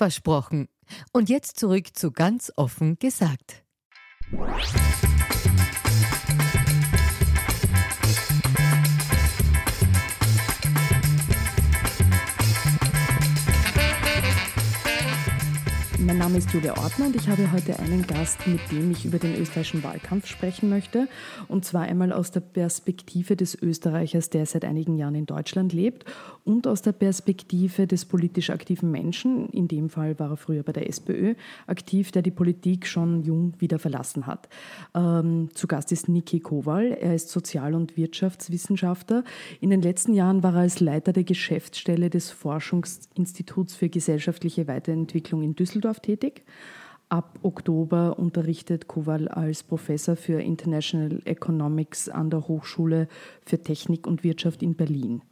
Versprochen. Und jetzt zurück zu ganz offen gesagt. Mein Name ist Julia Ortner und ich habe heute einen Gast, mit dem ich über den österreichischen Wahlkampf sprechen möchte. Und zwar einmal aus der Perspektive des Österreichers, der seit einigen Jahren in Deutschland lebt und aus der Perspektive des politisch aktiven Menschen. In dem Fall war er früher bei der SPÖ aktiv, der die Politik schon jung wieder verlassen hat. Ähm, zu Gast ist Niki Kowal. Er ist Sozial- und Wirtschaftswissenschaftler. In den letzten Jahren war er als Leiter der Geschäftsstelle des Forschungsinstituts für gesellschaftliche Weiterentwicklung in Düsseldorf Düsseldorf tätig. Ab Oktober unterrichtet Kowal als Professor für International Economics an der Hochschule für Technik und Wirtschaft in Berlin.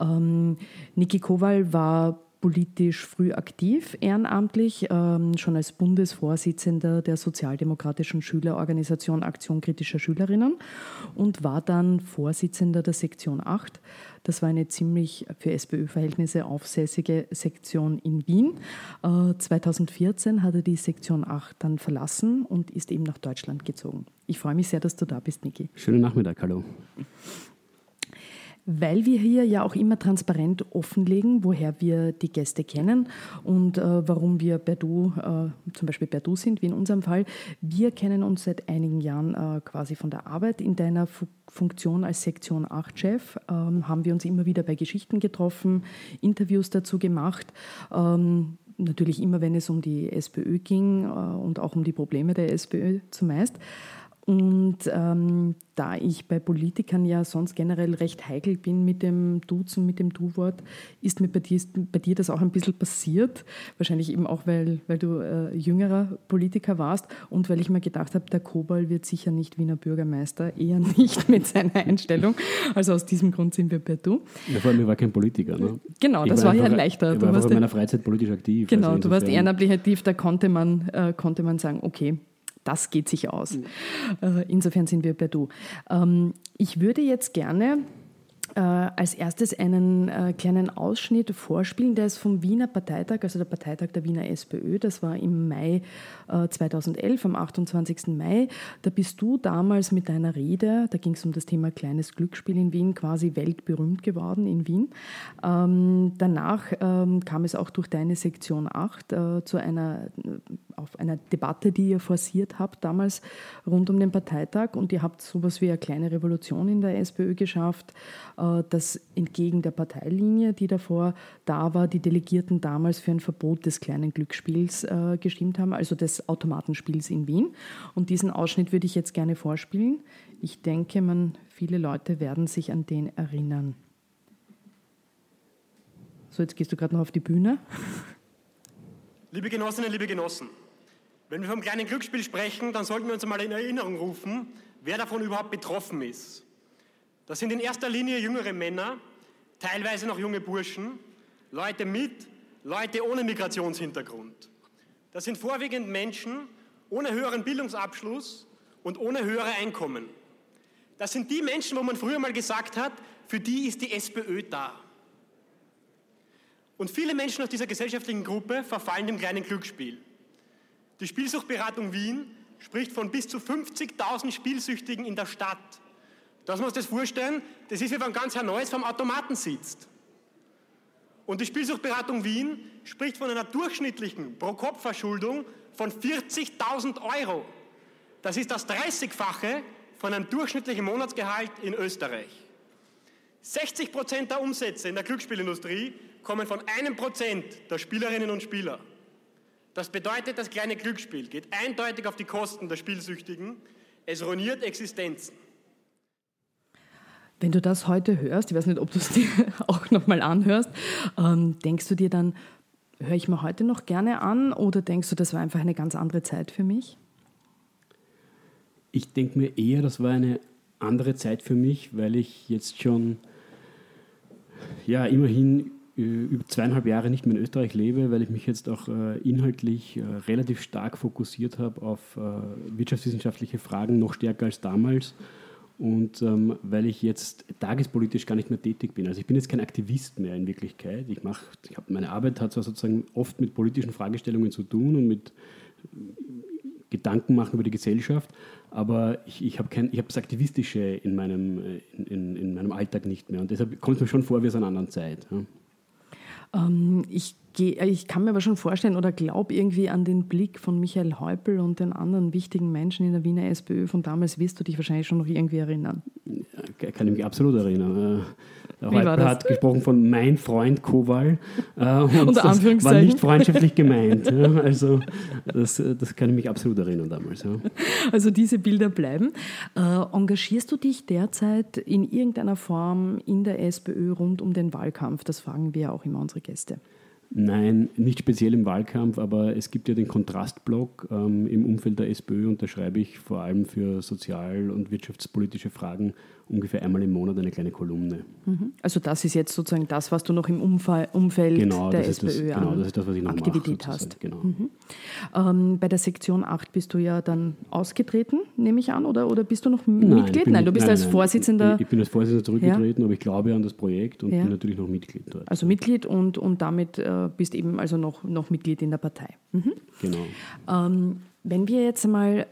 Ähm, Niki Kowal war politisch früh aktiv, ehrenamtlich, ähm, schon als Bundesvorsitzender der sozialdemokratischen Schülerorganisation Aktion kritischer Schülerinnen und war dann Vorsitzender der Sektion 8. Das war eine ziemlich für SPÖ-Verhältnisse aufsässige Sektion in Wien. Äh, 2014 hat er die Sektion 8 dann verlassen und ist eben nach Deutschland gezogen. Ich freue mich sehr, dass du da bist, Niki. Schönen Nachmittag, hallo weil wir hier ja auch immer transparent offenlegen, woher wir die Gäste kennen und äh, warum wir per Du, äh, zum Beispiel per Du sind, wie in unserem Fall. Wir kennen uns seit einigen Jahren äh, quasi von der Arbeit. In deiner Fu Funktion als Sektion 8-Chef ähm, haben wir uns immer wieder bei Geschichten getroffen, Interviews dazu gemacht. Ähm, natürlich immer, wenn es um die SPÖ ging äh, und auch um die Probleme der SPÖ zumeist. Und ähm, da ich bei Politikern ja sonst generell recht heikel bin mit dem Duzen, mit dem Du-Wort, ist mir bei dir, bei dir das auch ein bisschen passiert. Wahrscheinlich eben auch, weil, weil du äh, jüngerer Politiker warst und weil ich mir gedacht habe, der Kobal wird sicher nicht Wiener Bürgermeister, eher nicht mit seiner Einstellung. Also aus diesem Grund sind wir bei Du. Ja, vor allem, ich war kein Politiker. Ne? Genau, das war, war ja leichter. Ich war du warst in meiner Freizeit politisch aktiv. Genau, also du warst ehrenamtlich aktiv, da konnte man, äh, konnte man sagen, okay, das geht sich aus. Mhm. Insofern sind wir bei Du. Ähm, ich würde jetzt gerne äh, als erstes einen äh, kleinen Ausschnitt vorspielen. Der ist vom Wiener Parteitag, also der Parteitag der Wiener SPÖ. Das war im Mai äh, 2011, am 28. Mai. Da bist du damals mit deiner Rede, da ging es um das Thema kleines Glücksspiel in Wien, quasi weltberühmt geworden in Wien. Ähm, danach ähm, kam es auch durch deine Sektion 8 äh, zu einer, auf einer Debatte, die ihr forciert habt damals rund um den Parteitag und ihr habt sowas wie eine kleine Revolution in der SPÖ geschafft äh, dass entgegen der Parteilinie, die davor da war, die Delegierten damals für ein Verbot des kleinen Glücksspiels äh, gestimmt haben, also des Automatenspiels in Wien. Und diesen Ausschnitt würde ich jetzt gerne vorspielen. Ich denke, man, viele Leute werden sich an den erinnern. So, jetzt gehst du gerade noch auf die Bühne. Liebe Genossinnen, liebe Genossen, wenn wir vom kleinen Glücksspiel sprechen, dann sollten wir uns einmal in Erinnerung rufen, wer davon überhaupt betroffen ist. Das sind in erster Linie jüngere Männer, teilweise noch junge Burschen, Leute mit, Leute ohne Migrationshintergrund. Das sind vorwiegend Menschen ohne höheren Bildungsabschluss und ohne höhere Einkommen. Das sind die Menschen, wo man früher mal gesagt hat, für die ist die SPÖ da. Und viele Menschen aus dieser gesellschaftlichen Gruppe verfallen dem kleinen Glücksspiel. Die Spielsuchtberatung Wien spricht von bis zu 50.000 Spielsüchtigen in der Stadt. Dass wir uns das vorstellen, das ist wie wenn ganz Herr Neues vom Automaten sitzt. Und die Spielsuchtberatung Wien spricht von einer durchschnittlichen Pro-Kopf-Verschuldung von 40.000 Euro. Das ist das 30-fache von einem durchschnittlichen Monatsgehalt in Österreich. 60 Prozent der Umsätze in der Glücksspielindustrie kommen von einem Prozent der Spielerinnen und Spieler. Das bedeutet, das kleine Glücksspiel geht eindeutig auf die Kosten der Spielsüchtigen. Es ruiniert Existenzen. Wenn du das heute hörst, ich weiß nicht, ob du es dir auch nochmal anhörst, ähm, denkst du dir dann, höre ich mir heute noch gerne an oder denkst du, das war einfach eine ganz andere Zeit für mich? Ich denke mir eher, das war eine andere Zeit für mich, weil ich jetzt schon ja, immerhin äh, über zweieinhalb Jahre nicht mehr in Österreich lebe, weil ich mich jetzt auch äh, inhaltlich äh, relativ stark fokussiert habe auf äh, wirtschaftswissenschaftliche Fragen, noch stärker als damals. Und ähm, weil ich jetzt tagespolitisch gar nicht mehr tätig bin. Also ich bin jetzt kein Aktivist mehr in Wirklichkeit. Ich mache, ich habe meine Arbeit hat zwar sozusagen oft mit politischen Fragestellungen zu tun und mit Gedanken machen über die Gesellschaft, aber ich, ich habe hab das Aktivistische in meinem, in, in, in, meinem Alltag nicht mehr. Und deshalb kommt es mir schon vor wie aus einer anderen Zeit. Ja. Ähm, ich ich kann mir aber schon vorstellen oder glaube irgendwie an den Blick von Michael Häupl und den anderen wichtigen Menschen in der Wiener SPÖ von damals wirst du dich wahrscheinlich schon noch irgendwie erinnern. Ja, kann ich mich absolut erinnern. Der Häupl hat gesprochen von mein Freund Kowal äh, und Unter das war nicht freundschaftlich gemeint. Ja, also das, das kann ich mich absolut erinnern damals. Ja. Also diese Bilder bleiben. Äh, engagierst du dich derzeit in irgendeiner Form in der SPÖ rund um den Wahlkampf? Das fragen wir auch immer unsere Gäste. Nein, nicht speziell im Wahlkampf, aber es gibt ja den Kontrastblock ähm, im Umfeld der SPÖ und da schreibe ich vor allem für sozial- und wirtschaftspolitische Fragen ungefähr einmal im Monat eine kleine Kolumne. Mhm. Also das ist jetzt sozusagen das, was du noch im Umfall, Umfeld genau, der SPÖ das, genau, das ist das, was ich noch Aktivität mache, hast. Genau. Mhm. Ähm, bei der Sektion 8 bist du ja dann ausgetreten, nehme ich an, oder, oder bist du noch nein, Mitglied? Bin, nein, du bist nein, als nein, Vorsitzender. Ich, ich, bin als Vorsitzender zurückgetreten, ja. aber ich glaube an das Projekt und ja. bin natürlich noch Mitglied dort. Also Mitglied und, und damit äh, bist eben also noch, noch Mitglied in der Partei. Mhm. Genau. Ähm, wenn wir jetzt mal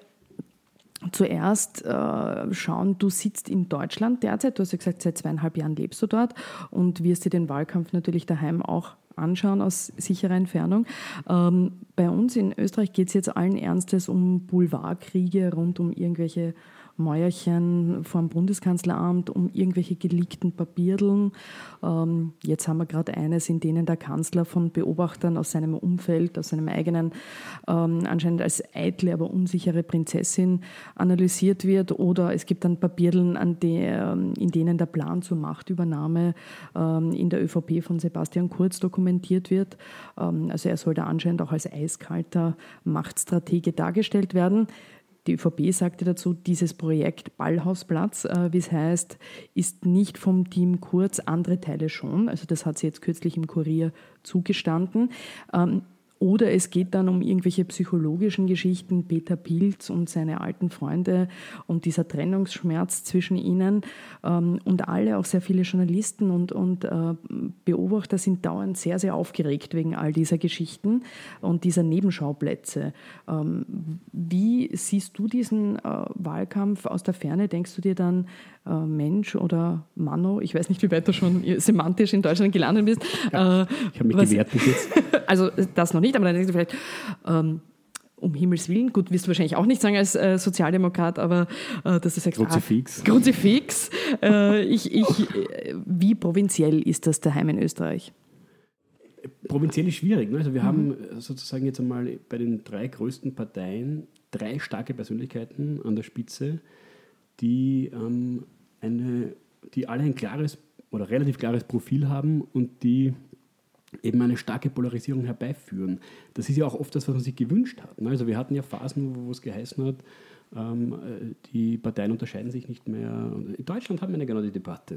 zuerst äh, schauen, du sitzt in Deutschland derzeit, du hast ja gesagt, seit zweieinhalb Jahren lebst du dort und wirst dir den Wahlkampf natürlich daheim auch anschauen aus sicherer Entfernung. Ähm, bei uns in Österreich geht es jetzt allen Ernstes um Boulevardkriege rund um irgendwelche Mäuerchen vom Bundeskanzleramt um irgendwelche geleakten Papierdeln. Ähm, jetzt haben wir gerade eines, in denen der Kanzler von Beobachtern aus seinem Umfeld, aus seinem eigenen, ähm, anscheinend als eitle, aber unsichere Prinzessin analysiert wird. Oder es gibt dann Papierdeln, an der, ähm, in denen der Plan zur Machtübernahme ähm, in der ÖVP von Sebastian Kurz dokumentiert wird. Ähm, also er soll da anscheinend auch als eiskalter Machtstratege dargestellt werden. Die ÖVP sagte dazu, dieses Projekt Ballhausplatz, äh, wie es heißt, ist nicht vom Team Kurz, andere Teile schon. Also das hat sie jetzt kürzlich im Kurier zugestanden. Ähm, oder es geht dann um irgendwelche psychologischen Geschichten, Peter Pilz und seine alten Freunde und dieser Trennungsschmerz zwischen ihnen. Ähm, und alle, auch sehr viele Journalisten und, und äh, Beobachter sind dauernd sehr, sehr aufgeregt wegen all dieser Geschichten und dieser Nebenschauplätze. Ähm, wie siehst du diesen äh, Wahlkampf aus der Ferne? Denkst du dir dann, Mensch oder Manno, ich weiß nicht, wie weit du schon semantisch in Deutschland gelandet bist. Ja, ich habe mich was, gewehrt bis jetzt. Also das noch nicht, aber dann denkst du vielleicht, ähm, um Himmels Willen, gut, wirst du wahrscheinlich auch nicht sagen als äh, Sozialdemokrat, aber äh, dass du sagst, Kruzifix. Ah, Kruzifix. Äh, ich, ich, äh, wie provinziell ist das daheim in Österreich? Provinziell ist schwierig. Ne? Also wir mhm. haben sozusagen jetzt einmal bei den drei größten Parteien drei starke Persönlichkeiten an der Spitze, die, ähm, eine, die alle ein klares oder relativ klares Profil haben und die eben eine starke Polarisierung herbeiführen. Das ist ja auch oft das, was man sich gewünscht hat. Ne? Also wir hatten ja Phasen, wo es geheißen hat, ähm, die Parteien unterscheiden sich nicht mehr. In Deutschland haben wir ja genau die Debatte.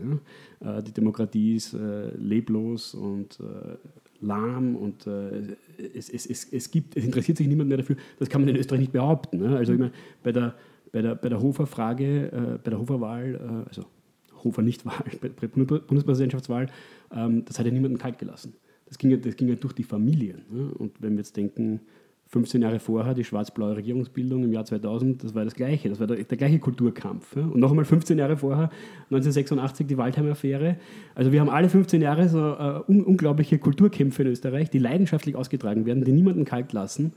Äh, die Demokratie ist äh, leblos und äh, lahm und es, es, es, es, gibt, es interessiert sich niemand mehr dafür. Das kann man in Österreich nicht behaupten. Ne? Also ich meine, bei der, bei der, bei der Hofer-Frage, bei der Hofer-Wahl, also Hofer-Nicht-Wahl, bei der Bundespräsidentschaftswahl, ähm, das hat ja niemanden kalt gelassen das ging ja, das ging ja durch die Familien. Ne? Und wenn wir jetzt denken, 15 Jahre vorher die schwarz-blaue Regierungsbildung im Jahr 2000, das war das Gleiche, das war der, der gleiche Kulturkampf. Ja? Und noch einmal 15 Jahre vorher, 1986, die Waldheim-Affäre. Also wir haben alle 15 Jahre so uh, un unglaubliche Kulturkämpfe in Österreich, die leidenschaftlich ausgetragen werden, die niemanden kalt lassen.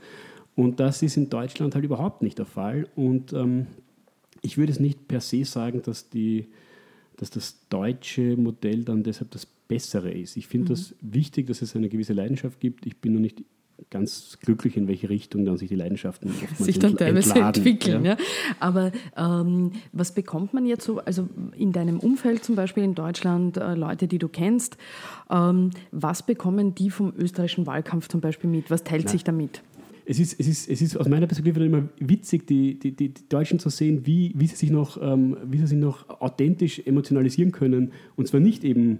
Und das ist in Deutschland halt überhaupt nicht der Fall. Und ähm, ich würde es nicht per se sagen, dass, die, dass das deutsche Modell dann deshalb das bessere ist. Ich finde mhm. das wichtig, dass es eine gewisse Leidenschaft gibt. Ich bin noch nicht ganz glücklich, in welche Richtung dann sich die Leidenschaften sich dann teilweise entladen. entwickeln. Ja. ja. Aber ähm, was bekommt man jetzt so, also in deinem Umfeld zum Beispiel in Deutschland, äh, Leute, die du kennst, ähm, was bekommen die vom österreichischen Wahlkampf zum Beispiel mit? Was teilt Na, sich damit? Es ist, es, ist, es ist aus meiner Perspektive immer witzig, die, die, die, Deutschen zu sehen, wie, wie, sie sich noch, ähm, wie sie sich noch authentisch emotionalisieren können. Und zwar nicht eben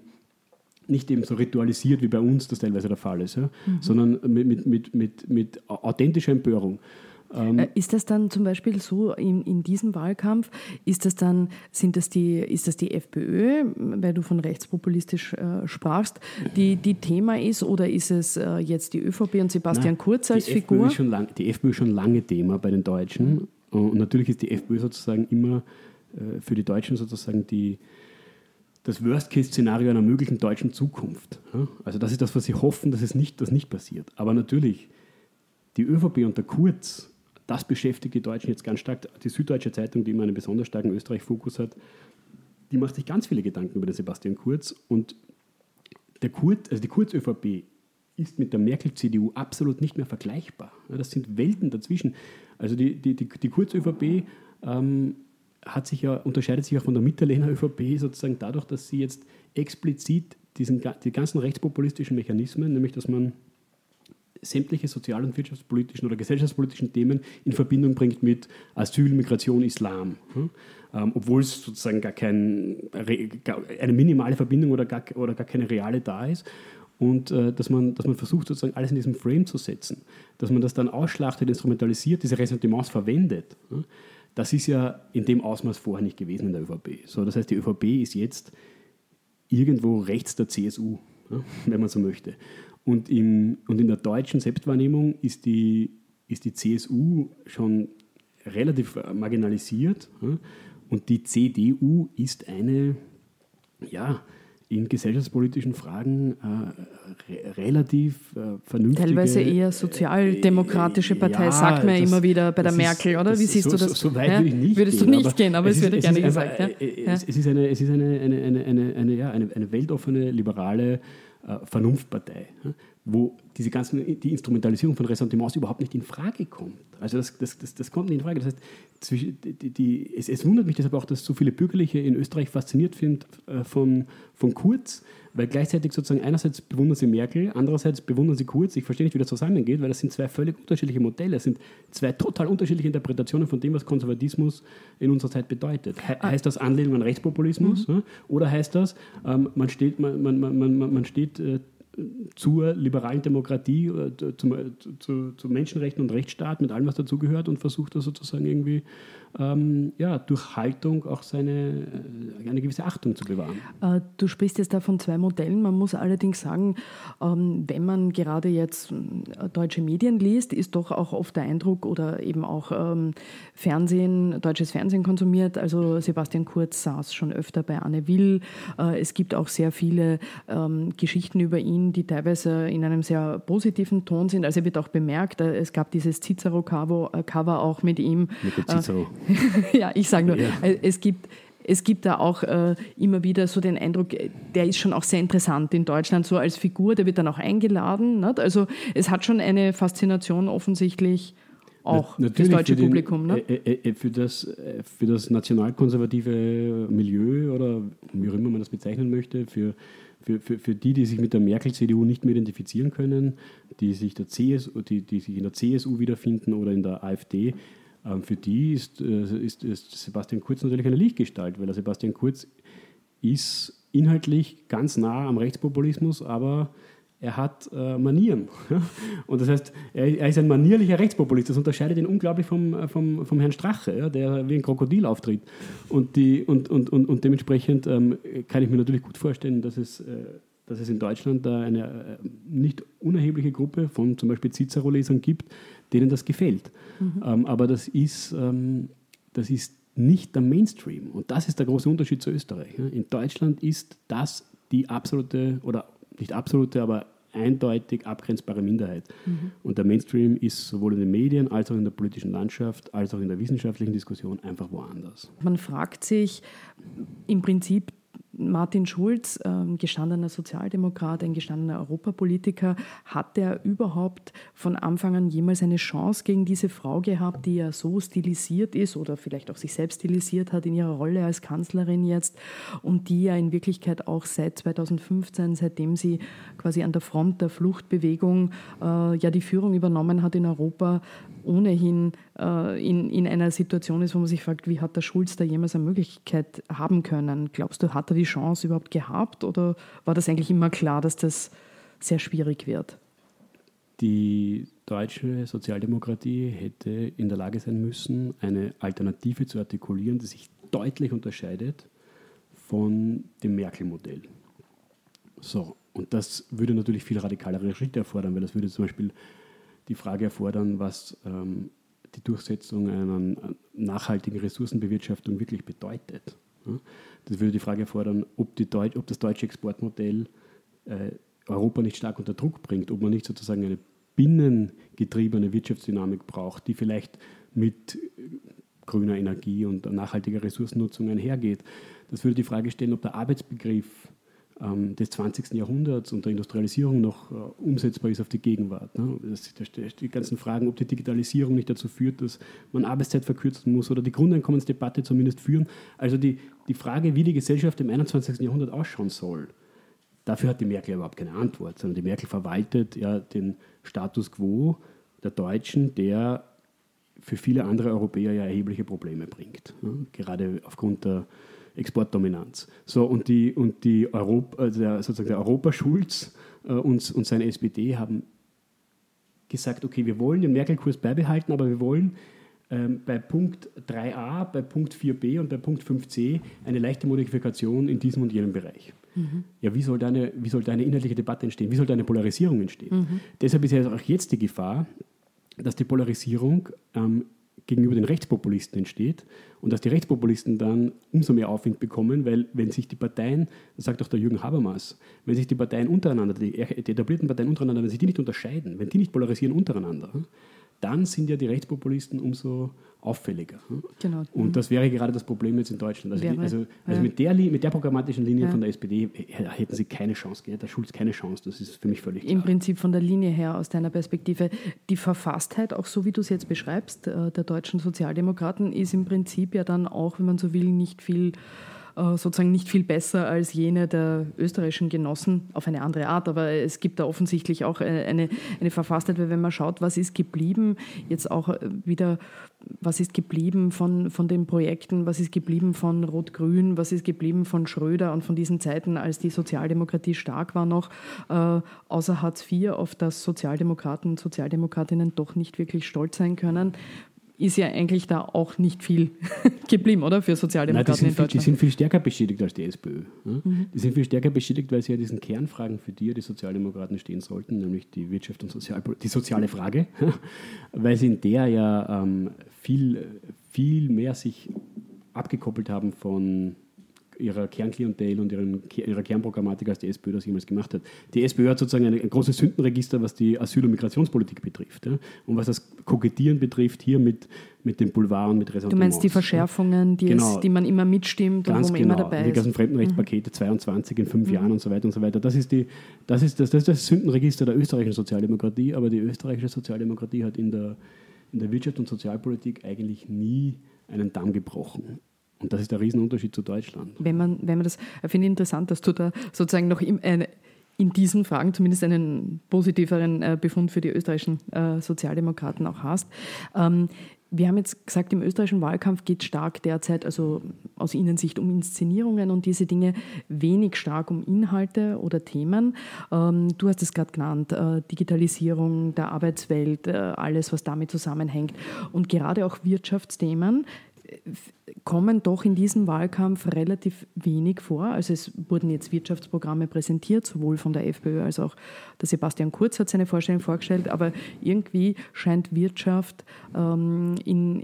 nicht eben so ritualisiert, wie bei uns das teilweise der Fall ist, ja? Mhm. sondern mit, mit, mit, mit, mit authentischer Empörung. Ähm, äh, ist das dann zum Beispiel so in, in diesem Wahlkampf, ist das dann, sind das die, ist das die FPÖ, weil du von rechtspopulistisch äh, sprachst, die, die Thema ist oder ist es äh, jetzt die ÖVP und Sebastian Nein, Kurz als die Figur? FPÖ ist schon lang, die FPÖ ist schon lange Thema bei den Deutschen und natürlich ist die FPÖ sozusagen immer äh, für die Deutschen sozusagen die, das Worst-Case-Szenario einer möglichen deutschen Zukunft. Also das ist das, was sie hoffen, dass es nicht, dass nicht passiert. Aber natürlich, die ÖVP und der Kurz, das beschäftigt die Deutschen jetzt ganz stark. Die Süddeutsche Zeitung, die immer einen besonders starken Österreich-Fokus hat, die macht sich ganz viele Gedanken über den Sebastian Kurz. Und der Kurz, also die Kurz-ÖVP ist mit der Merkel-CDU absolut nicht mehr vergleichbar. Das sind Welten dazwischen. Also die, die, die, die Kurz-ÖVP ähm, hat sich ja, unterscheidet sich auch von der Mitterlehner ÖVP sozusagen dadurch, dass sie jetzt explizit diesen, die ganzen rechtspopulistischen Mechanismen, nämlich dass man sämtliche sozial- und wirtschaftspolitischen oder gesellschaftspolitischen Themen in Verbindung bringt mit Asyl, Migration, Islam. Ähm, obwohl es sozusagen gar, kein, eine minimale Verbindung oder gar, oder gar keine reale da ist. Und äh, dass, man, dass man versucht, sozusagen alles in diesem Frame zu setzen. Dass man das dann ausschlachtet, instrumentalisiert, diese Ressentiments verwendet. Das ist ja in dem Ausmaß vorher nicht gewesen in der ÖVP. So, das heißt, die ÖVP ist jetzt irgendwo rechts der CSU, ja, wenn man so möchte. Und, im, und in der deutschen Selbstwahrnehmung ist die, ist die CSU schon relativ marginalisiert ja, und die CDU ist eine, ja, in gesellschaftspolitischen Fragen äh, re relativ äh, vernünftige... Teilweise eher sozialdemokratische äh, Partei, ja, sagt man ja immer wieder bei der Merkel, ist, oder? Wie siehst so, du das? So, so weit ja? würde ich nicht Würdest gehen, du nicht gehen, aber es, es wird gerne gesagt. Einfach, ja? Äh, es, es, ist eine, es ist eine, eine, eine, eine, eine, ja, eine, eine weltoffene, liberale äh, Vernunftpartei, wo diese ganzen, die Instrumentalisierung von Ressentiments überhaupt nicht in Frage kommt. Also das, das, das, das kommt nicht in Frage. Das heißt, die, die, es, es, wundert mich deshalb auch, dass so viele Bürgerliche in Österreich fasziniert sind äh, von, von Kurz, weil gleichzeitig sozusagen einerseits bewundern sie Merkel, andererseits bewundern sie Kurz. Ich verstehe nicht, wie das zusammengeht, weil das sind zwei völlig unterschiedliche Modelle. Es sind zwei total unterschiedliche Interpretationen von dem, was Konservatismus in unserer Zeit bedeutet. He ah. heißt das Anlehnung an Rechtspopulismus mhm. oder heißt das, ähm, man steht, man, man, man, man steht äh, zur liberalen Demokratie, äh, zum, äh, zu, zu, Menschenrechten und Rechtsstaat mit allem, was dazugehört und versucht da sozusagen irgendwie ähm, ja, durch Haltung auch seine, äh, eine gewisse Achtung zu bewahren. Du sprichst jetzt da von zwei Modellen. Man muss allerdings sagen, ähm, wenn man gerade jetzt deutsche Medien liest, ist doch auch oft der Eindruck oder eben auch ähm, Fernsehen, deutsches Fernsehen konsumiert. Also Sebastian Kurz saß schon öfter bei Anne Will. Es gibt auch sehr viele Geschichten über ihn die teilweise in einem sehr positiven Ton sind. Also wird auch bemerkt, äh, es gab dieses Cicero-Cover äh, auch mit ihm. Mit dem Cicero. ja, ich sage nur, ja. Äh, es gibt es gibt da auch äh, immer wieder so den Eindruck, der ist schon auch sehr interessant in Deutschland, so als Figur, der wird dann auch eingeladen. Nicht? Also es hat schon eine Faszination offensichtlich auch Na, fürs deutsche für den, Publikum. Ne? Äh, äh, für, das, für das nationalkonservative Milieu oder wie auch immer man das bezeichnen möchte, für für, für, für die, die sich mit der Merkel-CDU nicht mehr identifizieren können, die sich, der CSU, die, die sich in der CSU wiederfinden oder in der AfD, für die ist, äh, ist, ist Sebastian Kurz natürlich eine Lichtgestalt, weil Sebastian Kurz ist inhaltlich ganz nah am Rechtspopulismus, aber er hat äh, Manieren. Und das heißt, er, er, ist ein manierlicher Rechtspopulist. Das unterscheidet ihn unglaublich vom, äh, vom, vom Herrn Strache, ja, der wie ein Krokodil auftritt. Und, die, und, und, und, und dementsprechend ähm, kann ich mir natürlich gut vorstellen, dass es, äh, dass es in Deutschland da eine äh, nicht unerhebliche Gruppe von zum Beispiel Cicero-Lesern gibt, denen das gefällt. Mhm. Ähm, aber das ist, ähm, das ist nicht der Mainstream. Und das ist der große Unterschied zu Österreich. Ja. In Deutschland ist das die absolute oder nicht absolute, aber eindeutig abgrenzbare Minderheit. Mhm. Und der Mainstream ist sowohl in den Medien als auch in der politischen Landschaft als auch in der wissenschaftlichen Diskussion einfach woanders. Man fragt sich im Prinzip, Martin Schulz, ähm, gestandener Sozialdemokrat, ein gestandener Europapolitiker, hat er überhaupt von Anfang an jemals eine Chance gegen diese Frau gehabt, die ja so stilisiert ist oder vielleicht auch sich selbst stilisiert hat in ihrer Rolle als Kanzlerin jetzt und die ja in Wirklichkeit auch seit 2015, seitdem sie quasi an der Front der Fluchtbewegung äh, ja die Führung übernommen hat in Europa, ohnehin in, in einer Situation ist, wo man sich fragt, wie hat der Schulz da jemals eine Möglichkeit haben können? Glaubst du, hat er die Chance überhaupt gehabt oder war das eigentlich immer klar, dass das sehr schwierig wird? Die deutsche Sozialdemokratie hätte in der Lage sein müssen, eine Alternative zu artikulieren, die sich deutlich unterscheidet von dem Merkel-Modell. So, und das würde natürlich viel radikalere Schritte erfordern, weil das würde zum Beispiel die Frage erfordern, was ähm, die Durchsetzung einer nachhaltigen Ressourcenbewirtschaftung wirklich bedeutet. Das würde die Frage erfordern, ob, Deut ob das deutsche Exportmodell äh, Europa nicht stark unter Druck bringt, ob man nicht sozusagen eine binnengetriebene Wirtschaftsdynamik braucht, die vielleicht mit grüner Energie und nachhaltiger Ressourcennutzung einhergeht. Das würde die Frage stellen, ob der Arbeitsbegriff des 20. Jahrhunderts und der Industrialisierung noch äh, umsetzbar ist auf die Gegenwart. Ne? Das, die ganzen Fragen, ob die Digitalisierung nicht dazu führt, dass man Arbeitszeit verkürzen muss oder die Grundeinkommensdebatte zumindest führen. Also die, die Frage, wie die Gesellschaft im 21. Jahrhundert ausschauen soll, dafür hat die Merkel überhaupt keine Antwort, sondern die Merkel verwaltet ja den Status quo der Deutschen, der für viele andere Europäer ja erhebliche Probleme bringt. Ne? Gerade aufgrund der Exportdominanz. So, und die, und die Europa, also der, sozusagen der Europaschulz äh, und, und seine SPD haben gesagt, okay, wir wollen den Merkel-Kurs beibehalten, aber wir wollen ähm, bei Punkt 3a, bei Punkt 4b und bei Punkt 5c eine leichte Modifikation in diesem und jenem Bereich. Mhm. Ja, wie soll, da eine, wie soll da eine inhaltliche Debatte entstehen? Wie soll da eine Polarisierung entstehen? Mhm. Deshalb ist ja auch jetzt die Gefahr, dass die Polarisierung ähm, gegenüber den Rechtspopulisten entsteht und dass die Rechtspopulisten dann umso mehr Aufwind bekommen, weil wenn sich die Parteien, das sagt auch der Jürgen Habermas, wenn sich die Parteien untereinander, die, etablierten Parteien untereinander, wenn sich die nicht unterscheiden, wenn die nicht polarisieren untereinander, dann sind ja die Rechtspopulisten umso auffälliger. Genau. Und das wäre gerade das Problem jetzt in Deutschland. Also, wäre, also, also ja. mit, der, mit der programmatischen Linie ja. von der SPD hätten sie keine Chance, der Schulz keine Chance. Das ist für mich völlig klar. Im Prinzip von der Linie her, aus deiner Perspektive, die Verfasstheit, auch so wie du es jetzt beschreibst, äh, der deutschen Sozialdemokraten, ist im Prinzip ja dann auch, wenn man so will, nicht viel sozusagen nicht viel besser als jene der österreichischen Genossen auf eine andere Art. Aber es gibt da offensichtlich auch eine, eine Verfasstheit, weil wenn man schaut, was ist geblieben, jetzt auch äh, wieder, was ist geblieben von, von den Projekten, was ist geblieben von Rot-Grün, was ist geblieben von Schröder und von diesen Zeiten, als die Sozialdemokratie stark war noch, äh, außer Hartz IV, auf das Sozialdemokraten und Sozialdemokratinnen doch nicht wirklich stolz sein können ist ja eigentlich da auch nicht viel geblieben, oder? Für Sozialdemokraten Nein, die in Deutschland. Viel, die sind viel stärker beschädigt als die SPÖ. Ne? Mhm. Die sind viel stärker beschädigt, weil sie ja diesen Kernfragen, für die ja die Sozialdemokraten stehen sollten, nämlich die Wirtschaft und Sozialpolitik, die soziale Frage, weil sie in der ja ähm, viel, viel mehr sich abgekoppelt haben von ihrer Kernklientel und ihren, ihrer Kernprogrammatik, als die SPÖ das jemals gemacht hat. Die SPÖ hat sozusagen ein, ein großes Sündenregister, was die Asyl- und Migrationspolitik betrifft. Ja? Und was das Kokettieren betrifft, hier mit, mit den Boulevard und mit Ressentiments. Du meinst die Verschärfungen, die, genau. es, die man immer mitstimmt Ganz und wo man genau. immer dabei ist. Die ganzen Fremdenrechtspakete, mhm. 22 in fünf mhm. Jahren und so weiter und so weiter. Das ist, die, das, ist das, das ist das Sündenregister der österreichischen Sozialdemokratie, aber die österreichische Sozialdemokratie hat in der, in der Wirtschaft und Sozialpolitik eigentlich nie einen Damm gebrochen. Und das ist der Riesenunterschied zu Deutschland. Wenn man, wenn man das, ich finde interessant, dass du da sozusagen noch im, eine, in diesen Fragen zumindest einen positiveren äh, Befund für die österreichischen äh, Sozialdemokraten auch hast. Ähm, wir haben jetzt gesagt, im österreichischen Wahlkampf geht stark derzeit, also aus Innensicht, um Inszenierungen und diese Dinge, wenig stark um Inhalte oder Themen. Ähm, du hast es gerade genannt, äh, Digitalisierung der Arbeitswelt, alles, was damit zusammenhängt. Und gerade auch Wirtschaftsthemen kommen doch in diesem Wahlkampf relativ wenig vor. Also es wurden jetzt Wirtschaftsprogramme präsentiert, sowohl von der FPÖ als auch der Sebastian Kurz hat seine Vorstellung vorgestellt, aber irgendwie scheint Wirtschaft ähm, in,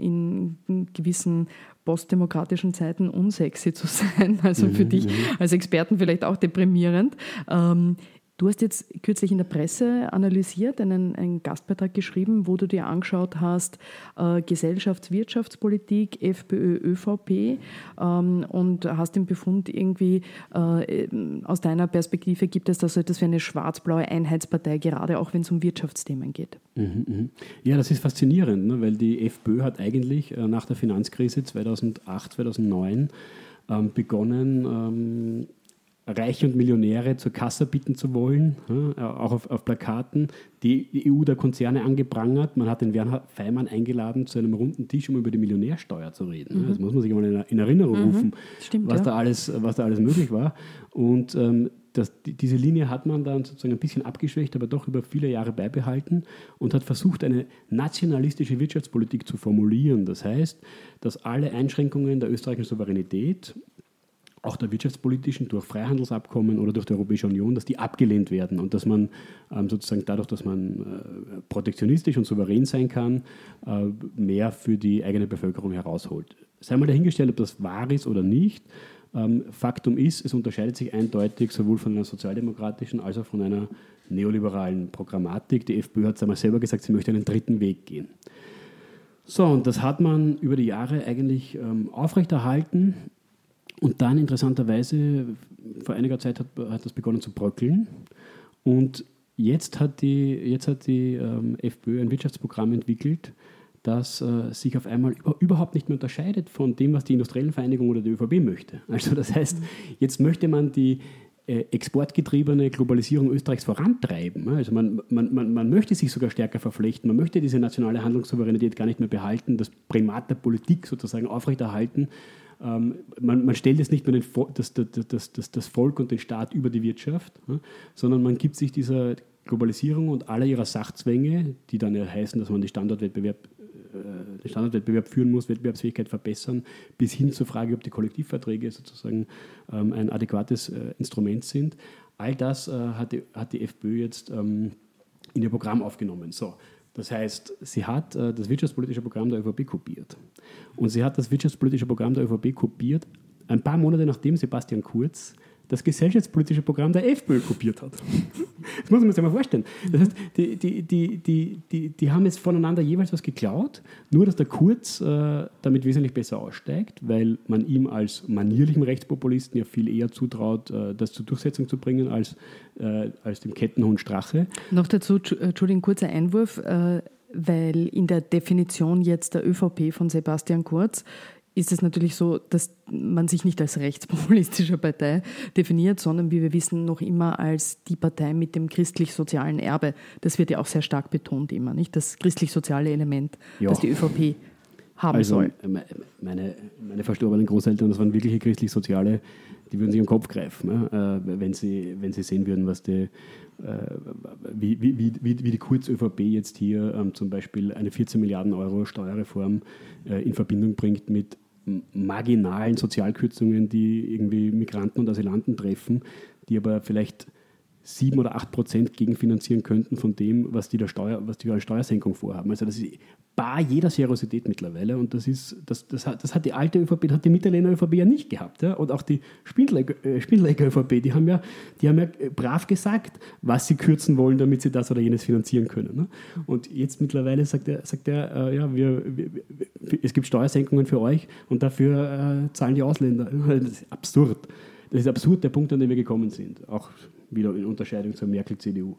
in gewissen postdemokratischen Zeiten unsexy zu sein. Also für mhm, dich mhm. als Experten vielleicht auch deprimierend. Ähm, Du hast jetzt kürzlich in der Presse analysiert, einen, einen Gastbeitrag geschrieben, wo du dir angeschaut hast, äh, Gesellschaftswirtschaftspolitik, FPÖ, ÖVP ähm, und hast den Befund irgendwie, äh, aus deiner Perspektive gibt es da so etwas wie eine schwarz-blaue Einheitspartei, gerade auch wenn es um Wirtschaftsthemen geht. Mhm, mhm. Ja, das ist faszinierend, ne? weil die FPÖ hat eigentlich äh, nach der Finanzkrise 2008, 2009 ähm, begonnen, ähm, Reiche und Millionäre zur Kasse bitten zu wollen, auch auf, auf, Plakaten, die EU der Konzerne angeprangert. Man hat den Werner Feimann eingeladen zu einem runden Tisch, um über die Millionärsteuer zu reden. Mhm. Das muss man sich mal in, in Erinnerung mhm. rufen, Stimmt, was, ja. da alles, was da alles möglich war. Und ähm, das, die, diese Linie hat man dann sozusagen ein bisschen abgeschwächt, aber doch über viele Jahre beibehalten und hat versucht, eine nationalistische Wirtschaftspolitik zu formulieren. Das heißt, dass alle Einschränkungen der österreichischen Souveränität auch der wirtschaftspolitischen durch Freihandelsabkommen oder durch die Europäische Union, dass die abgelehnt werden und dass man ähm, sozusagen dadurch, dass man äh, protektionistisch und souverän sein kann, äh, mehr für die eigene Bevölkerung herausholt. Sei mal dahingestellt, ob das wahr ist oder nicht. Ähm, Faktum ist, es unterscheidet sich eindeutig sowohl von einer sozialdemokratischen als auch von einer neoliberalen Programmatik. Die FPÖ hat einmal selber gesagt, sie möchte einen dritten Weg gehen. So, und das hat man über die Jahre eigentlich ähm, aufrechterhalten und dann interessanterweise, vor einiger Zeit hat, hat das begonnen zu bröckeln. Und jetzt hat die, jetzt hat die ähm, FPÖ ein Wirtschaftsprogramm entwickelt, das äh, sich auf einmal über, überhaupt nicht mehr unterscheidet von dem, was die Industriellen Vereinigung oder die ÖVP möchte. Also das heißt, jetzt möchte man die äh, exportgetriebene Globalisierung Österreichs vorantreiben. Also man, man, man, man möchte sich sogar stärker verflechten, man möchte diese nationale Handlungssouveränität gar nicht mehr behalten, das Primat der Politik sozusagen aufrechterhalten man, man, stellt jetzt nicht mehr den, das, das, das, das, Volk und den Staat über die Wirtschaft, sondern man gibt sich dieser Globalisierung und aller ihrer Sachzwänge, die dann ja heißen, dass man den Standortwettbewerb, äh, den Standortwettbewerb führen muss, Wettbewerbsfähigkeit verbessern, bis hin zur Frage, ob die Kollektivverträge sozusagen ähm, ein adäquates äh, Instrument sind. All das äh, hat, die, hat die FPÖ jetzt ähm, in ihr Programm aufgenommen. So, das heißt, sie hat äh, das wirtschaftspolitische Programm der ÖVP kopiert. Und sie hat das wirtschaftspolitische Programm der ÖVP kopiert, ein paar Monate nachdem Sebastian Kurz das gesellschaftspolitische Programm der FPÖ kopiert hat. Das muss man sich mal vorstellen. Das heißt, die, die, die, die, die, die haben jetzt voneinander jeweils was geklaut, nur dass der Kurz äh, damit wesentlich besser aussteigt, weil man ihm als manierlichem Rechtspopulisten ja viel eher zutraut, äh, das zur Durchsetzung zu bringen, als, äh, als dem Kettenhund Strache. Noch dazu, Entschuldigung, kurzer Einwurf äh, weil in der Definition jetzt der ÖVP von Sebastian Kurz ist es natürlich so, dass man sich nicht als rechtspopulistische Partei definiert, sondern wie wir wissen, noch immer als die Partei mit dem christlich-sozialen Erbe. Das wird ja auch sehr stark betont immer, nicht? Das christlich-soziale Element, ja. das die ÖVP haben also, soll. Meine, meine verstorbenen Großeltern, das waren wirkliche christlich-soziale, die würden sich am Kopf greifen, ne? wenn, sie, wenn sie sehen würden, was die, äh, wie, wie, wie, wie die Kurz-ÖVP jetzt hier ähm, zum Beispiel eine 14 Milliarden Euro Steuerreform äh, in Verbindung bringt mit marginalen Sozialkürzungen, die irgendwie Migranten und Asylanten treffen, die aber vielleicht sieben oder acht Prozent gegenfinanzieren könnten von dem, was die, der Steuer, was die als Steuersenkung vorhaben. Also das ist bar jeder Seriosität mittlerweile und das ist, das, das, hat, das hat die alte ÖVP, das hat die Mitterlehner ÖVP ja nicht gehabt. Ja? Und auch die Spindlecker äh, ÖVP, die haben, ja, die haben ja brav gesagt, was sie kürzen wollen, damit sie das oder jenes finanzieren können. Ne? Und jetzt mittlerweile sagt er, sagt er äh, ja, wir, wir, es gibt Steuersenkungen für euch und dafür äh, zahlen die Ausländer. Das ist absurd. Das ist absurd der Punkt, an den wir gekommen sind. Auch wieder in Unterscheidung zur Merkel-CDU.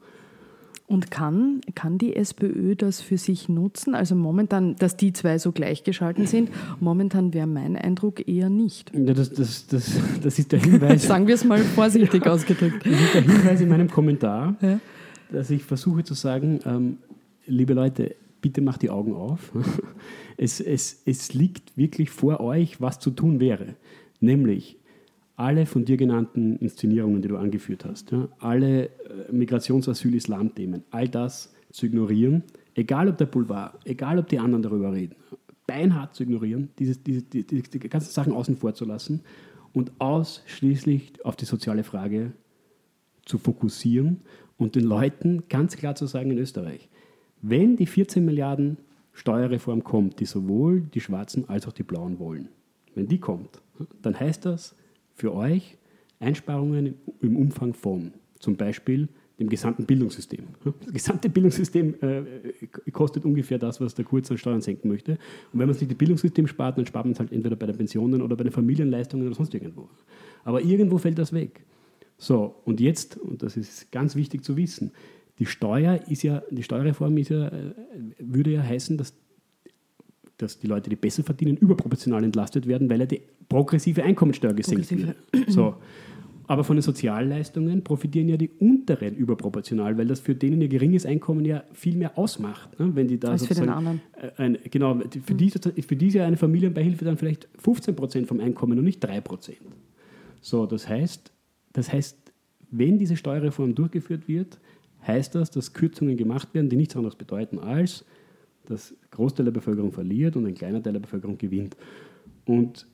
Und kann, kann die SPÖ das für sich nutzen? Also momentan, dass die zwei so gleichgeschalten sind, momentan wäre mein Eindruck eher nicht. Ja, das, das, das, das ist der Hinweis. Sagen wir es mal vorsichtig ja, ausgedrückt. Das ist der Hinweis in meinem Kommentar, ja. dass ich versuche zu sagen, ähm, liebe Leute, bitte macht die Augen auf. Es, es, es liegt wirklich vor euch, was zu tun wäre. Nämlich alle von dir genannten Inszenierungen, die du angeführt hast, ja, alle äh, Migrationsasyl-Islam-Themen, all das zu ignorieren, egal ob der Boulevard, egal ob die anderen darüber reden, beinhart zu ignorieren, diese, diese, die, die, die ganzen Sachen außen vor zu lassen und ausschließlich auf die soziale Frage zu fokussieren und den Leuten ganz klar zu sagen in Österreich, wenn die 14 Milliarden Steuerreform kommt, die sowohl die Schwarzen als auch die Blauen wollen, wenn die kommt, dann heißt das, für euch Einsparungen im Umfang von zum Beispiel dem gesamten Bildungssystem. Das gesamte Bildungssystem äh, kostet ungefähr das, was der Kurz an Steuern senken möchte. Und wenn man sich das Bildungssystem spart, dann spart man es halt entweder bei den Pensionen oder bei den Familienleistungen oder sonst irgendwo. Aber irgendwo fällt das weg. So, und jetzt, und das ist ganz wichtig zu wissen, die Steuer ist ja, die Steuerreform ist ja, äh, würde ja heißen, dass, dass die Leute, die besser verdienen, überproportional entlastet werden, weil ja die progressive Einkommensteuer gesenkt wird. So. Aber von den Sozialleistungen profitieren ja die unteren überproportional, weil das für denen ihr geringes Einkommen ja viel mehr ausmacht. Ne? Wenn die da Als für den anderen. Äh, ein, genau, für, mhm. die, für die ist ja eine Familienbeihilfe dann vielleicht 15 Prozent vom Einkommen und nicht 3 Prozent. So, das heißt, das heißt, wenn diese Steuerreform durchgeführt wird, heißt das, dass Kürzungen gemacht werden, die nichts anderes bedeuten als, dass Großteil der Bevölkerung verliert und ein kleiner Teil der Bevölkerung gewinnt. Und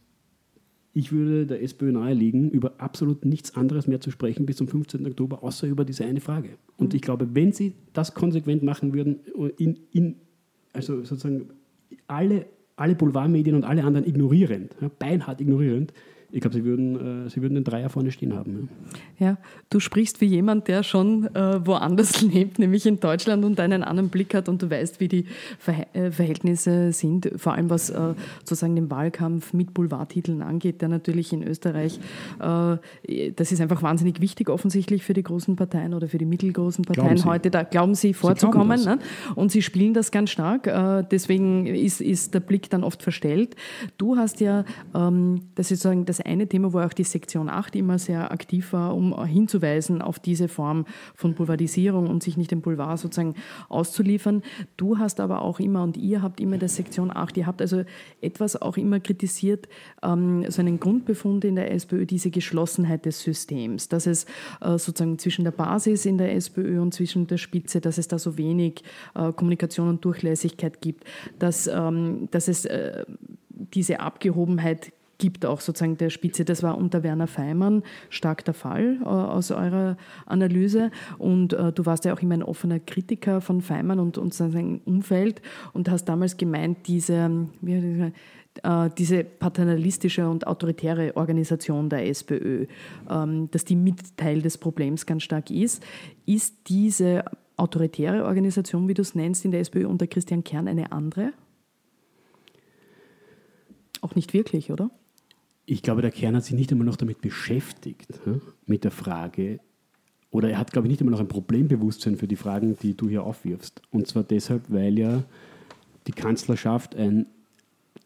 ich würde der SPÖ naheliegen, über absolut nichts anderes mehr zu sprechen bis zum 15. Oktober, außer über diese eine Frage. Und ich glaube, wenn sie das konsequent machen würden, in, in, also sozusagen alle, alle Boulevardmedien und alle anderen ignorierend, ja, beinhart ignorierend, ich glaube, sie würden, äh, sie würden den Dreier vorne stehen haben. Ja, ja du sprichst wie jemand, der schon äh, woanders lebt, nämlich in Deutschland und einen anderen Blick hat und du weißt, wie die Ver äh, Verhältnisse sind, vor allem was äh, sozusagen den Wahlkampf mit Boulevardtiteln angeht, der natürlich in Österreich, äh, das ist einfach wahnsinnig wichtig offensichtlich für die großen Parteien oder für die mittelgroßen Parteien heute, da glauben sie vorzukommen sie ne? und sie spielen das ganz stark, deswegen ist, ist der Blick dann oft verstellt. Du hast ja, ähm, das ist sozusagen das das eine Thema, wo auch die Sektion 8 immer sehr aktiv war, um hinzuweisen auf diese Form von Boulevardisierung und sich nicht dem Boulevard sozusagen auszuliefern. Du hast aber auch immer und ihr habt immer der Sektion 8, ihr habt also etwas auch immer kritisiert, ähm, so einen Grundbefund in der SPÖ, diese Geschlossenheit des Systems, dass es äh, sozusagen zwischen der Basis in der SPÖ und zwischen der Spitze, dass es da so wenig äh, Kommunikation und Durchlässigkeit gibt, dass, ähm, dass es äh, diese Abgehobenheit gibt auch sozusagen der Spitze. Das war unter Werner Feimann stark der Fall äh, aus eurer Analyse. Und äh, du warst ja auch immer ein offener Kritiker von Feimann und, und seinem Umfeld und hast damals gemeint, diese, wie, äh, diese paternalistische und autoritäre Organisation der SPÖ, ähm, dass die mit Teil des Problems ganz stark ist. Ist diese autoritäre Organisation, wie du es nennst, in der SPÖ unter Christian Kern eine andere? Auch nicht wirklich, oder? Ich glaube, der Kern hat sich nicht einmal noch damit beschäftigt, mit der Frage, oder er hat, glaube ich, nicht einmal noch ein Problembewusstsein für die Fragen, die du hier aufwirfst. Und zwar deshalb, weil ja die Kanzlerschaft ein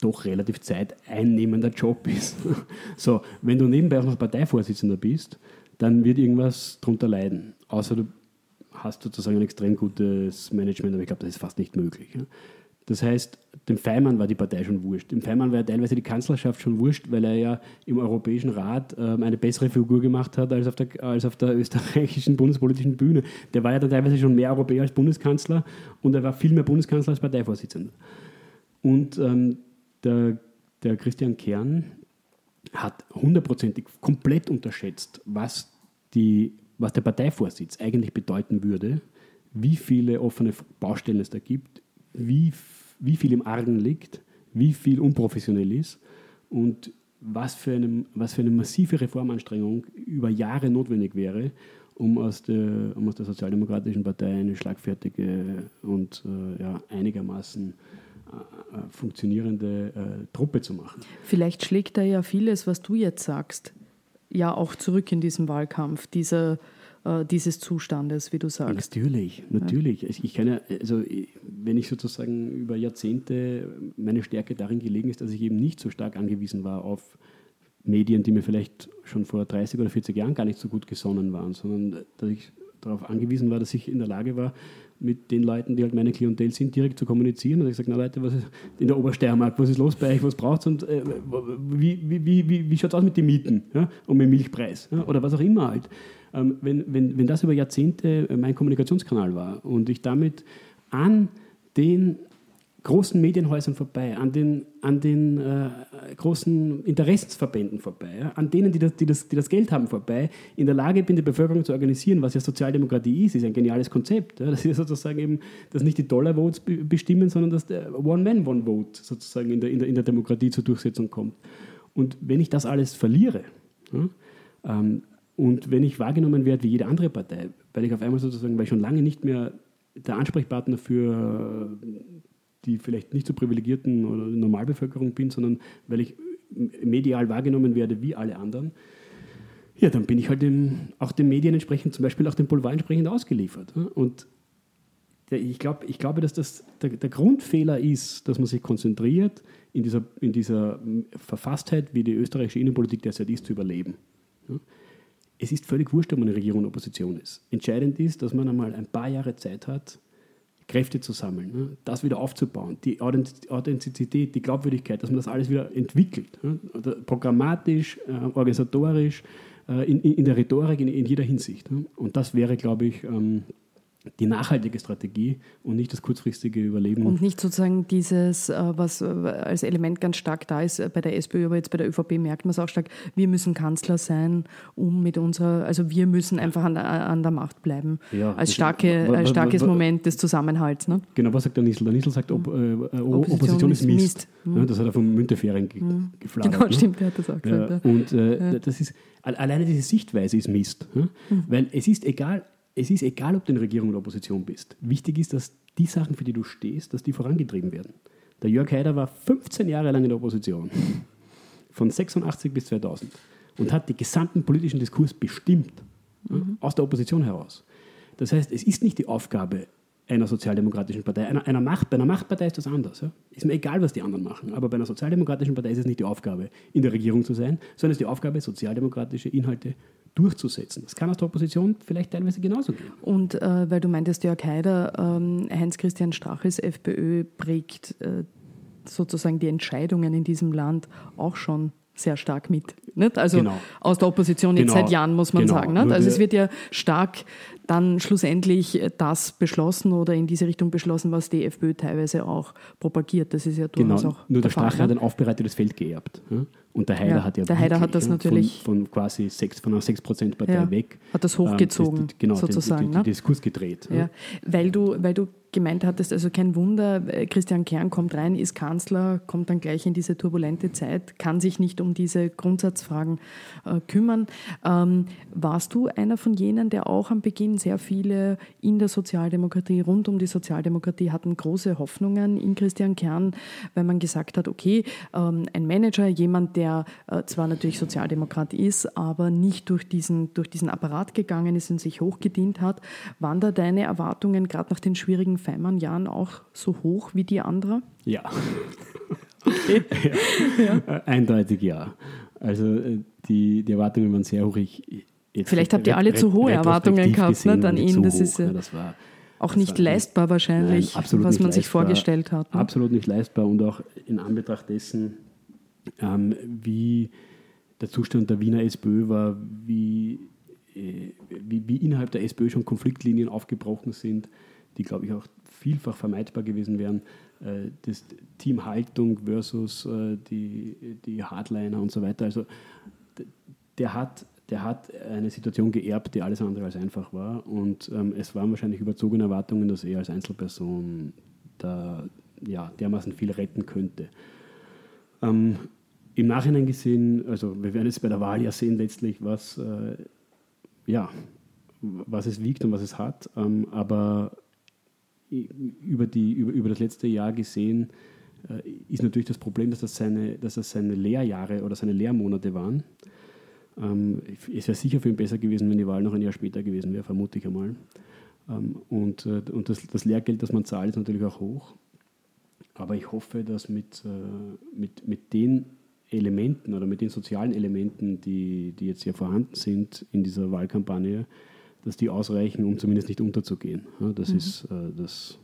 doch relativ zeiteinnehmender Job ist. so, wenn du nebenbei auch noch Parteivorsitzender bist, dann wird irgendwas darunter leiden. Außer du hast sozusagen ein extrem gutes Management, aber ich glaube, das ist fast nicht möglich. Das heißt, dem Feimann war die Partei schon wurscht. Dem Feimann war ja teilweise die Kanzlerschaft schon wurscht, weil er ja im Europäischen Rat ähm, eine bessere Figur gemacht hat als auf, der, als auf der österreichischen bundespolitischen Bühne. Der war ja dann teilweise schon mehr Europäer als Bundeskanzler und er war viel mehr Bundeskanzler als Parteivorsitzender. Und ähm, der, der Christian Kern hat hundertprozentig komplett unterschätzt, was, die, was der Parteivorsitz eigentlich bedeuten würde, wie viele offene Baustellen es da gibt, wie, wie viel im Argen liegt, wie viel unprofessionell ist und was für, eine, was für eine massive Reformanstrengung über Jahre notwendig wäre, um aus der, um aus der Sozialdemokratischen Partei eine schlagfertige und äh, ja, einigermaßen äh, äh funktionierende äh, Truppe zu machen. Vielleicht schlägt da ja vieles, was du jetzt sagst, ja auch zurück in diesem Wahlkampf. Dieser äh, dieses Zustandes, wie du sagst. Natürlich, natürlich. Ich kann ja, also wenn ich sozusagen über Jahrzehnte meine Stärke darin gelegen ist, dass ich eben nicht so stark angewiesen war auf Medien, die mir vielleicht schon vor 30 oder 40 Jahren gar nicht so gut gesonnen waren, sondern dass ich darauf angewiesen war, dass ich in der Lage war, mit den Leuten, die halt meine Klientel sind, direkt zu kommunizieren. Und ich sage, na Leute, was ist in der Obersteiermark, was ist los bei euch, was braucht es und äh, wie, wie, wie, wie, wie schaut es aus mit den Mieten ja? und mit dem Milchpreis ja? oder was auch immer halt. Ähm, wenn, wenn, wenn das über Jahrzehnte mein Kommunikationskanal war und ich damit an den großen Medienhäusern vorbei, an den, an den äh, großen Interessensverbänden vorbei, ja, an denen, die das, die, das, die das Geld haben, vorbei, in der Lage bin, die Bevölkerung zu organisieren, was ja Sozialdemokratie ist, ist ein geniales Konzept. Ja, das ist sozusagen eben, dass nicht die Dollar-Votes bestimmen, sondern dass der One-Man, One-Vote sozusagen in der, in, der, in der Demokratie zur Durchsetzung kommt. Und wenn ich das alles verliere, ja, ähm, Und wenn ich wahrgenommen werde wie jede andere Partei, weil ich auf einmal sozusagen, weil ich schon lange nicht mehr der Ansprechpartner für die vielleicht nicht so privilegierten oder Normalbevölkerung bin, sondern weil ich medial wahrgenommen werde wie alle anderen, ja, dann bin ich halt dem, auch den Medien entsprechend, zum Beispiel auch dem Boulevard entsprechend ausgeliefert. Und ich, glaub, ich glaube, dass das der, der, Grundfehler ist, dass man sich konzentriert, in dieser, in dieser Verfasstheit, wie die österreichische Innenpolitik derzeit ist, zu überleben. Es ist völlig wurscht, ob man eine Regierung und Opposition ist. Entscheidend ist, dass man einmal ein paar Jahre Zeit hat, Kräfte zu sammeln, ne? das wieder aufzubauen, die Authentizität, die Glaubwürdigkeit, dass man das alles wieder entwickelt, ne? programmatisch, äh, organisatorisch, äh, in, der Rhetorik, in, in jeder Hinsicht. Ne? Und das wäre, glaube ich, ähm, die nachhaltige Strategie und nicht das kurzfristige Überleben. Und nicht sozusagen dieses, äh, was äh, als Element ganz stark da ist bei der SPÖ, aber jetzt bei der ÖVP merkt man es auch stark, wir müssen Kanzler sein, um mit unserer, also wir müssen einfach an, an der Macht bleiben. Ja, als, starke, als starkes Moment des Zusammenhalts. Ne? Genau, was sagt der Nissel? Der Nissel sagt, ob, äh, Opposition, Opposition, ist Mist. Mist. Mhm. Ja, das hat er vom Müntefering ge mhm. Genau, ne? stimmt, er hat das auch gesagt. Ja, und äh, das ist, alleine diese Sichtweise ist Mist. Mhm. Weil es ist egal, es ist egal, ob du in Regierung oder Opposition bist. Wichtig ist, dass die Sachen, für die du stehst, dass die vorangetrieben werden. Der Jörg Haider war 15 Jahre lang in der Opposition, von 86 bis 2000, und hat den gesamten politischen Diskurs bestimmt, mhm. aus der Opposition heraus. Das heißt, es ist nicht die Aufgabe einer sozialdemokratischen Partei. Einer, einer Macht, bei einer Machtpartei ist das anders. Ja? Ist mir egal, was die anderen machen. Aber bei einer sozialdemokratischen Partei ist es nicht die Aufgabe, in der Regierung zu sein, sondern es ist die Aufgabe, sozialdemokratische Inhalte durchzusetzen. Das kann aus der Opposition vielleicht teilweise genauso gehen. Und äh, weil du meintest, Jörg Haider, ähm, Heinz-Christian Strachels FPÖ prägt äh, sozusagen die Entscheidungen in diesem Land auch schon sehr stark mit. Nicht? Also genau. aus der Opposition jetzt genau. seit Jahren, muss man genau. sagen. Nicht? Also es wird ja stark dann schlussendlich das beschlossen oder in diese Richtung beschlossen, was die FPÖ teilweise auch propagiert. Das ist ja durchaus genau. auch Nur der, Strache hat ein aufbereitetes Feld geerbt. Und der Heider ja, hat ja der Heider hat das natürlich von, von quasi sechs, von einer 6%-Partei ja, weg. Hat das hochgezogen, ähm, das, genau, sozusagen. Den, den, den, den Diskurs gedreht. Ja. Weil, du, weil du gemeint hattest, also kein Wunder, äh, Christian Kern kommt rein, ist Kanzler, kommt dann gleich in diese turbulente Zeit, kann sich nicht um diese Grundsatzfragen äh, kümmern. Ähm, warst du einer von jenen, der auch am Beginn sehr viele in der Sozialdemokratie, rund um die Sozialdemokratie hatten große Hoffnungen in Christian Kern, weil man gesagt hat, okay, ähm, ein Manager, jemand, der äh, zwar natürlich Sozialdemokrat ist, aber nicht durch diesen, durch diesen Apparat gegangen ist und sich hochgedient hat. Waren da deine Erwartungen gerade nach den schwierigen Feimann-Jahren auch so hoch wie die anderen? Ja. okay. ja. ja. Eindeutig ja. Also äh, die, die Erwartungen waren sehr hoch. Ich, Vielleicht habt ihr alle zu hohe Erwartungen gehabt ne, an ihn. Das ist ja, das war, auch nicht leistbar wahrscheinlich, nein, was man sich vorgestellt hat. Ne? Absolut nicht leistbar und auch in Anbetracht dessen, ähm, wie der Zustand der Wiener SPÖ war, wie, äh, wie, wie innerhalb der SPÖ schon Konfliktlinien aufgebrochen sind, die, glaube ich, auch vielfach vermeidbar gewesen wären. Äh, das Team Haltung versus äh, die, die Hardliner und so weiter. Also der hat, der hat eine Situation geerbt, die alles andere als einfach war. Und ähm, es waren wahrscheinlich überzogene Erwartungen, dass er als Einzelperson da ja, dermaßen viel retten könnte. Ähm, Im Nachhinein gesehen, also wir werden jetzt bei der Wahl ja sehen letztlich, was, äh, ja, was es wiegt und was es hat. Ähm, aber über, die, über, über das letzte Jahr gesehen, äh, ist natürlich das Problem, dass das seine, dass das seine Lehrjahre oder seine Lehrmonate waren. Ähm, es wäre sicher für ihn besser gewesen, wenn die Wahl noch ein Jahr später gewesen wäre, vermute ich einmal. Ähm, und äh, und das, das Lehrgeld, das man zahlt, ist natürlich auch hoch. Aber ich hoffe, dass mit, äh, mit, mit den Elementen oder mit den sozialen Elementen, die, die jetzt hier vorhanden sind in dieser Wahlkampagne, dass die ausreichen, um zumindest nicht unterzugehen. das mhm. ist äh, das,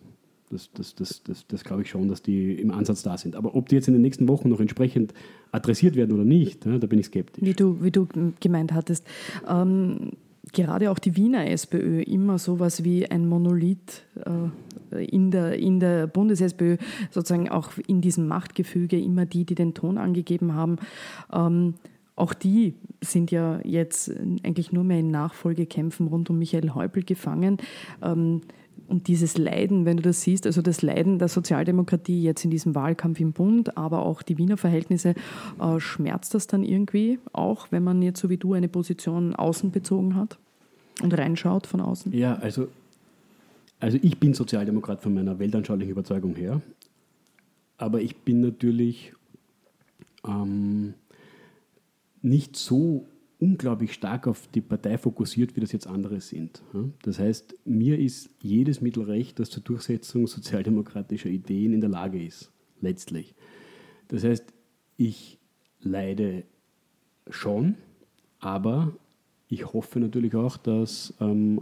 das, das, das, das, das glaube ich schon, dass die im Ansatz da sind. Aber ob die jetzt in den nächsten Wochen noch entsprechend adressiert werden oder nicht, da bin ich skeptisch. Wie du, wie du gemeint hattest. Ähm, gerade auch die Wiener SPÖ immer sowas wie ein Monolith äh, in der, in der Bundes-SPÖ, sozusagen auch in diesem Machtgefüge immer die, die den Ton angegeben haben. Ähm, auch die sind ja jetzt eigentlich nur mehr in Nachfolgekämpfen rund um Michael Häupl gefangen. Ähm, und dieses Leiden, wenn du das siehst, also das Leiden der Sozialdemokratie jetzt in diesem Wahlkampf im Bund, aber auch die Wiener Verhältnisse, äh, schmerzt das dann irgendwie auch, wenn man jetzt so wie du eine Position außen bezogen hat und reinschaut von außen? Ja, also, also ich bin Sozialdemokrat von meiner weltanschaulichen Überzeugung her, aber ich bin natürlich ähm, nicht so unglaublich stark auf die Partei fokussiert, wie das jetzt andere sind. Das heißt, mir ist jedes Mittel recht, das zur Durchsetzung sozialdemokratischer Ideen in der Lage ist, letztlich. Das heißt, ich leide schon, aber ich hoffe natürlich auch, dass, ähm,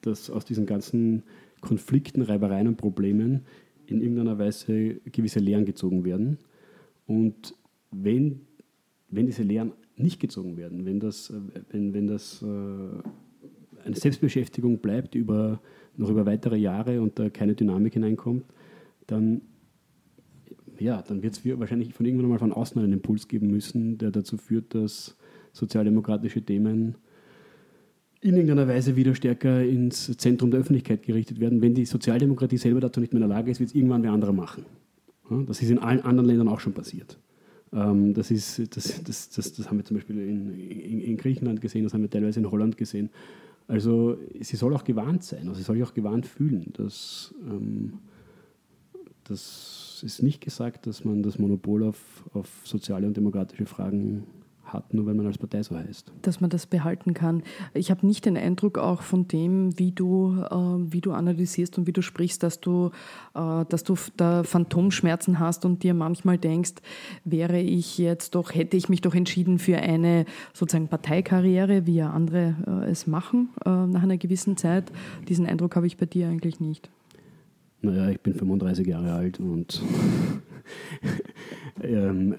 dass aus diesen ganzen Konflikten, Reibereien und Problemen in irgendeiner Weise gewisse Lehren gezogen werden. Und wenn, wenn diese Lehren nicht gezogen werden, wenn das, äh, wenn, wenn das äh, eine Selbstbeschäftigung bleibt über, noch über weitere Jahre und da keine Dynamik hineinkommt, dann, ja, dann wird es wahrscheinlich von irgendwann mal von außen einen Impuls geben müssen, der dazu führt, dass sozialdemokratische Themen in irgendeiner Weise wieder stärker ins Zentrum der Öffentlichkeit gerichtet werden. Wenn die Sozialdemokratie selber dazu nicht mehr in der Lage ist, wird es irgendwann wer andere machen. Das ist in allen anderen Ländern auch schon passiert. Ähm, das, ist, das, das, das, das haben wir zum Beispiel in, in, in, Griechenland gesehen, das haben wir teilweise in Holland gesehen. Also sie soll auch gewarnt sein, also sie soll sich auch gewarnt fühlen. Dass, ähm, das ist nicht gesagt, dass man das Monopol auf, auf soziale und demokratische Fragen hat, nur weil man als Partei so heißt. Dass man das behalten kann. Ich habe nicht den Eindruck auch von dem, wie du, äh, wie du analysierst und wie du sprichst, dass du, äh, dass du da Phantomschmerzen hast und dir manchmal denkst, wäre ich jetzt doch, hätte ich mich doch entschieden für eine sozusagen Parteikarriere, wie ja andere äh, es machen äh, nach einer gewissen Zeit. Diesen Eindruck habe ich bei dir eigentlich nicht. Naja, ich bin 35 Jahre alt und ähm,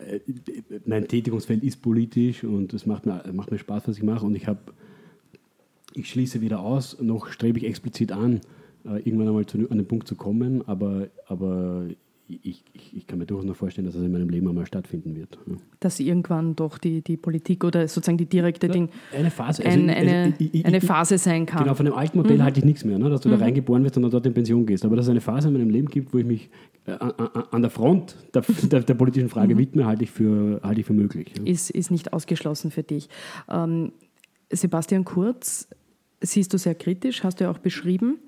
mein Tätigungsfeld ist politisch und es macht mir, macht mir Spaß, was ich mache. Und ich habe, ich schließe weder aus, noch strebe ich explizit an, äh, irgendwann einmal zu, an den Punkt zu kommen, aber, aber ich, ich, ich, kann mir durchaus noch vorstellen, dass das in meinem Leben einmal stattfinden wird. Ja. Dass irgendwann doch die, die Politik oder sozusagen die direkte Ding eine Phase, also ein, eine, ich, eine Phase sein kann. Genau, von dem alten Modell mhm. halte ich nichts mehr, ne? dass du mhm. da reingeboren wirst und dann dort in Pension gehst. Aber dass es eine Phase in meinem Leben gibt, wo ich mich äh, an der Front der, der, der politischen Frage mhm. widme, halte ich für, halte ich für möglich. Ja. Ist, ist nicht ausgeschlossen für dich. Ähm, Sebastian Kurz siehst du sehr kritisch, hast du ja auch beschrieben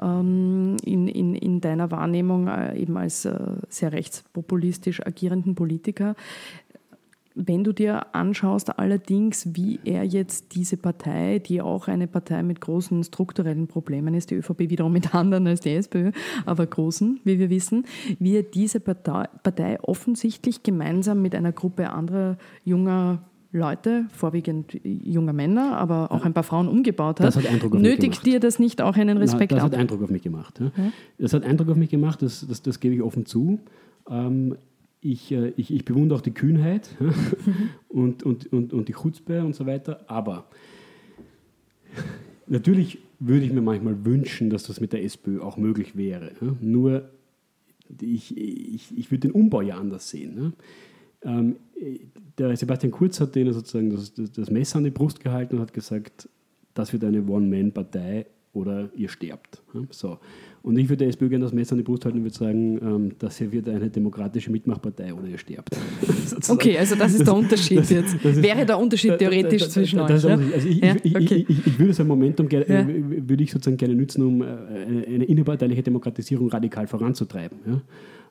in, in, in deiner Wahrnehmung äh, eben als äh, sehr rechtspopulistisch agierenden Politiker. Wenn du dir anschaust allerdings, wie er jetzt diese Partei, die auch eine Partei mit großen strukturellen Problemen ist, die ÖVP wiederum mit anderen als die SPÖ, aber großen, wie wir wissen, wie er diese Partei, Partei offensichtlich gemeinsam mit einer Gruppe anderer junger Leute, vorwiegend junge Männer, aber auch ein paar Frauen umgebaut hat, das hat Eindruck auf nötigt mich gemacht. dir das nicht auch einen Respekt Na, das ab? Das hat Eindruck auf mich gemacht. Ja. Ja. Das hat Eindruck auf mich gemacht, das, das, das gebe ich offen zu. Ähm, ich, äh, ich, ich, bewundere auch die Kühnheit ja, und, und, und, und die Chutzpe und so weiter, aber natürlich würde ich mir manchmal wünschen, dass das mit der SPÖ auch möglich wäre. Nur ich, ich, ich würde den Umbau ja anders sehen. Ähm, der Sebastian Kurz hat denen sozusagen das, das, Messer an die Brust gehalten und hat gesagt, das wird eine One-Man-Partei oder ihr sterbt. So. Und ich würde der SPÖ gerne das Messer an die Brust halten und würde sagen, ähm, das hier wird eine demokratische Mitmachpartei oder ihr sterbt. okay, also das ist der Unterschied das, jetzt. Das ist, Wäre der Unterschied theoretisch das, zwischen euch? Also ich, ja? ich, okay. ich, ich, würde so ein Momentum ja. würde ich sozusagen gerne nutzen, um äh, eine innerparteiliche Demokratisierung radikal voranzutreiben. Ja?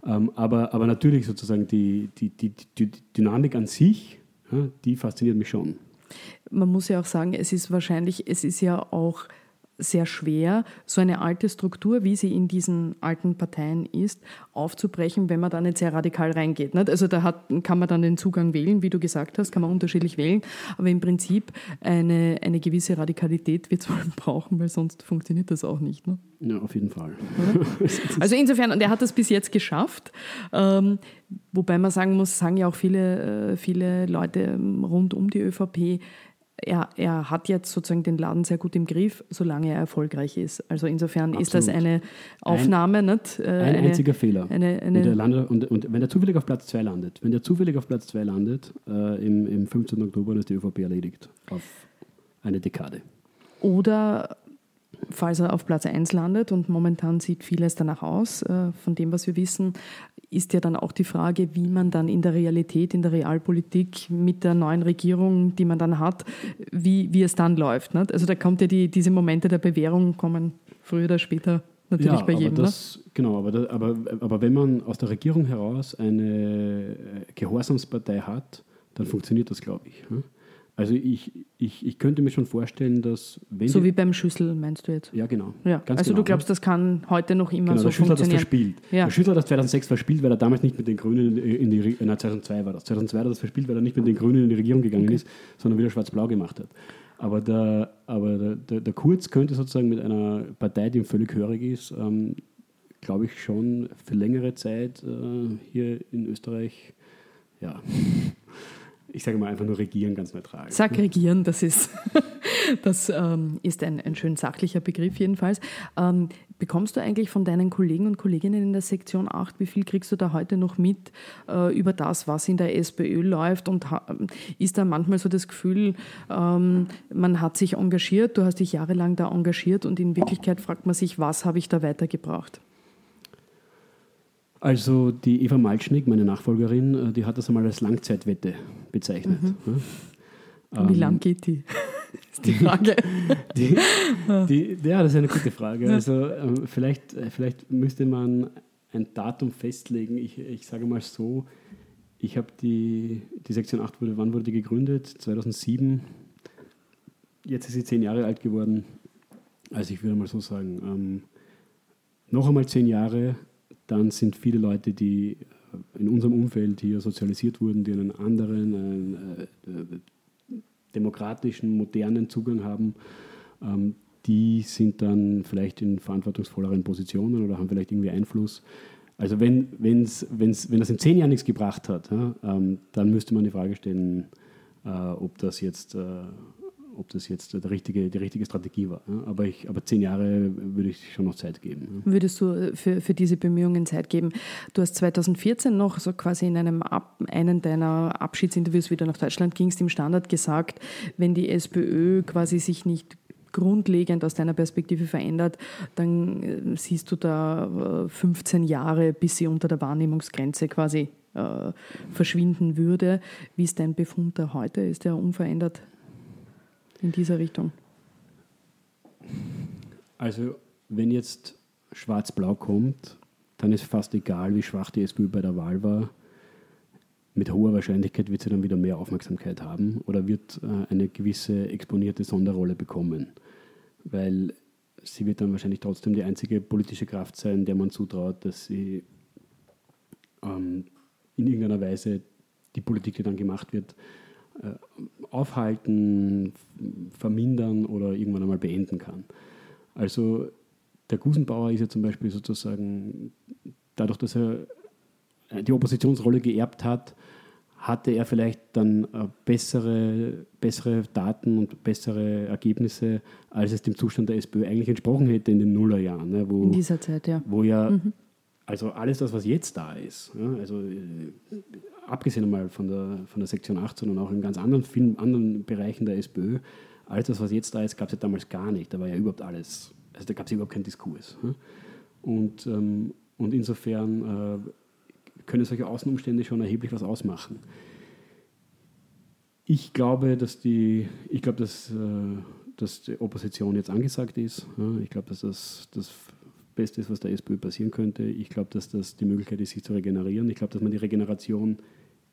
Ähm, aber, aber natürlich sozusagen die, die, die, die Dynamik an sich, die fasziniert mich schon. Man muss ja auch sagen, es ist wahrscheinlich, es ist ja auch sehr schwer, so eine alte Struktur, wie sie in diesen alten Parteien ist, aufzubrechen, wenn man da nicht sehr radikal reingeht. Also da hat, kann man dann den Zugang wählen, wie du gesagt hast, kann man unterschiedlich wählen, aber im Prinzip eine, eine gewisse Radikalität wird es wohl brauchen, weil sonst funktioniert das auch nicht. Ne? Ja, auf jeden Fall. also insofern, und er hat das bis jetzt geschafft, ähm, wobei man sagen muss, sagen ja auch viele, äh, viele Leute ähm, rund um die ÖVP, er, er hat jetzt sozusagen den Laden sehr gut im Griff, solange er erfolgreich ist. Also insofern Absolut. ist das eine Aufnahme. Ein, nicht? Äh, ein eine, einziger Fehler. Eine, eine und, landet, und, und, wenn er zufällig auf Platz 2 landet, wenn der zufällig auf Platz 2 landet, äh, im, im 15. Oktober, ist die ÖVP erledigt. Auf eine Dekade. Oder falls er auf Platz 1 landet und momentan sieht vieles danach aus, äh, von dem, was wir wissen, ist ja dann auch die Frage, wie man dann in der Realität, in der Realpolitik mit der neuen Regierung, die man dann hat, wie, wie es dann läuft. Nicht? Also da kommt ja die, diese Momente der Bewährung kommen früher oder später natürlich ja, bei jedem. Aber das, ne? Genau, aber, das, aber, aber wenn man aus der Regierung heraus eine Gehorsamspartei hat, dann funktioniert das, glaube ich. Hm? Also ich, ich, ich könnte mir schon vorstellen, dass wenn So wie beim Schüssel, meinst du jetzt? Ja, genau. Ja. also genau. du glaubst, das kann heute noch immer genau, so der Schüssel funktionieren? hat das verspielt. Ja. Der Schüssel hat das 2006 verspielt, weil er damals nicht mit den Grünen in die... Nein, 2002 war das. 2002 hat er das verspielt, weil er nicht mit den Grünen in die Regierung gegangen okay. ist, sondern wieder schwarz-blau gemacht hat. Aber, der, aber der, der, der, Kurz könnte sozusagen mit einer Partei, die ihm völlig hörig ist, ähm, glaube ich schon für längere Zeit äh, hier in Österreich ja, ich sage mal einfach nur regieren ganz neutral. Sag regieren, das ist, das, ähm, ist ein, ein schön sachlicher Begriff jedenfalls. Ähm, bekommst du eigentlich von deinen Kollegen und Kolleginnen in der Sektion 8, wie viel kriegst du da heute noch mit äh, über das, was in der SPÖ läuft? Und ist da manchmal so das Gefühl, ähm, man hat sich engagiert, du hast dich jahrelang da engagiert und in Wirklichkeit fragt man sich, was habe ich da weitergebracht? Also die Eva Malschnick, meine Nachfolgerin, äh, die hat das einmal als Langzeitwette bezeichnet. Mhm. Wie ähm, lang geht die? ist die Frage. die, die, ja, das ist eine gute Frage. Also ähm, vielleicht, äh, vielleicht müsste man ein Datum festlegen. Ich, ich sage mal so, ich habe die, die Sektion 8 wurde, wann wurde die gegründet? 2007. Jetzt ist sie zehn Jahre alt geworden. Also ich würde mal so sagen, ähm, noch einmal zehn Jahre dann sind viele Leute, die äh, in unserem Umfeld hier sozialisiert wurden, die einen anderen, einen, äh, äh, demokratischen, modernen Zugang haben, ähm, die sind dann vielleicht in verantwortungsvolleren Positionen oder haben vielleicht irgendwie Einfluss. Also wenn, wenn's, wenn's, wenn das in zehn Jahren nichts gebracht hat, ja, ähm, dann müsste man die Frage stellen, äh, ob das jetzt äh, ob das jetzt der richtige, die richtige Strategie war. Aber, ich, aber zehn Jahre würde ich schon noch Zeit geben. Würdest du äh, für, für diese Bemühungen Zeit geben? Du hast 2014 noch so quasi in einem Ab, einen deiner Abschiedsinterviews wieder nach Deutschland gingst, im Standard gesagt, wenn die SPÖ quasi sich nicht grundlegend aus deiner Perspektive verändert, dann äh, siehst du da 15 äh, Jahre, bis sie unter der Wahrnehmungsgrenze quasi verschwinden würde. Wie ist dein Befund da heute? Ist der unverändert in dieser Richtung? Also, wenn jetzt Schwarz-Blau kommt, dann ist fast egal, wie schwach die SPÖ bei der Wahl war. Mit hoher Wahrscheinlichkeit wird sie dann wieder mehr Aufmerksamkeit haben oder wird äh, eine gewisse exponierte Sonderrolle bekommen. Weil sie wird dann wahrscheinlich trotzdem die einzige politische Kraft sein, der man zutraut, dass sie ähm, in irgendeiner Weise die Politik, die dann gemacht wird, aufhalten, vermindern oder irgendwann einmal beenden kann. Also der Gusenbauer ist ja zum Beispiel sozusagen, dadurch, dass er die Oppositionsrolle geerbt hat, hatte er vielleicht dann äh, bessere, bessere Daten und bessere Ergebnisse, als es dem Zustand der SPÖ eigentlich entsprochen hätte in den Nullerjahren. Ne, wo, in dieser Zeit, ja. Wo ja, mhm. also alles das, was jetzt da ist, ja, also äh, abgesehen einmal von der, von der Sektion 18 und auch in ganz anderen, vielen anderen Bereichen der SPÖ, alles das, was jetzt da ist, gab es ja damals gar nicht. Da war ja überhaupt alles, also da gab es überhaupt keinen Diskurs. Und, ähm, und insofern äh, können solche Außenumstände schon erheblich was ausmachen. Ich glaube, dass die, ich glaube, dass, äh, dass die Opposition jetzt angesagt ist. Ich glaube, dass das das Beste ist, was der SPÖ passieren könnte. Ich glaube, dass das die Möglichkeit ist, sich zu regenerieren. Ich glaube, dass man die Regeneration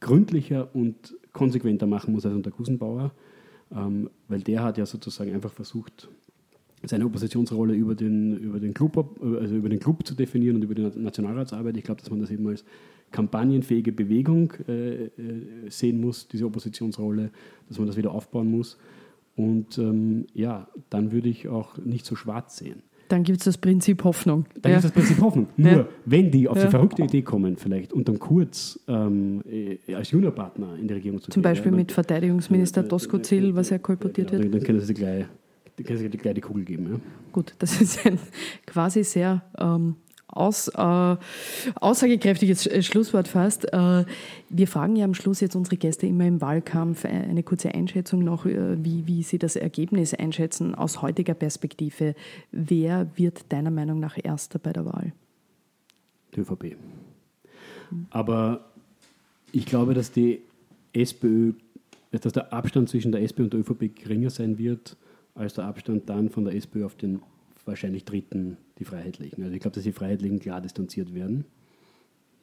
gründlicher und konsequenter machen muss als unter Gusenbauer, ähm, weil der hat ja sozusagen einfach versucht, seine Oppositionsrolle über den, über, den Club, also über den Club zu definieren und über die Nationalratsarbeit. Ich glaube, dass man das eben als kampagnenfähige Bewegung äh, äh, sehen muss, diese Oppositionsrolle, dass man das wieder aufbauen muss. Und ähm, ja, dann würde ich auch nicht so schwarz sehen. Dann gibt es das Prinzip Hoffnung. Dann ja. gibt es das Prinzip Hoffnung. Nur, ja. wenn die auf ja. die verrückte Idee kommen, vielleicht unterm Kurz ähm, äh, als Juniorpartner in der Regierung zu Zum gehen, Beispiel mit Verteidigungsminister äh, Doskozil, was ja kolportiert wird. Dann können sie gleich, können sie gleich die Kugel geben. Gut, das ist ein quasi sehr ähm, aus, äh, aussagekräftiges Schlusswort fast. Äh, wir fragen ja am Schluss jetzt unsere Gäste immer im Wahlkampf eine kurze Einschätzung noch, äh, wie, wie sie das Ergebnis einschätzen aus heutiger Perspektive. Wer wird deiner Meinung nach Erster bei der Wahl? Die ÖVP. Aber ich glaube, dass die SPÖ, dass der Abstand zwischen der SPÖ und der ÖVP geringer sein wird, als der Abstand dann von der SPÖ auf den wahrscheinlich dritten, die Freiheitlichen. Also ich glaube, dass die Freiheitlichen klar distanziert werden.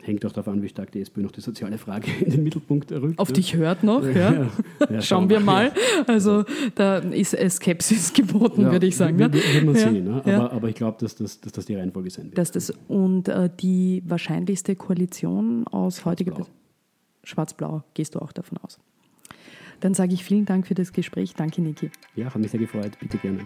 Hängt auch darauf an, wie stark die SPÖ noch die soziale Frage in den Mittelpunkt rückt. Auf dich hört noch, ja. ja. ja Schauen wir mal. Also da ist Skepsis geboten, ja, würde ich sagen. Wird, wird man sehen. Ne? Aber, aber, ich glaube, dass das, dass das die Reihenfolge sein wird. Dass das, und äh, die wahrscheinlichste Koalition aus heutiger Schwarz-Blau, gehst du auch davon aus? Dann sage ich vielen Dank für das Gespräch. Danke, Niki. Ja, hat mich sehr gefreut. Bitte gerne.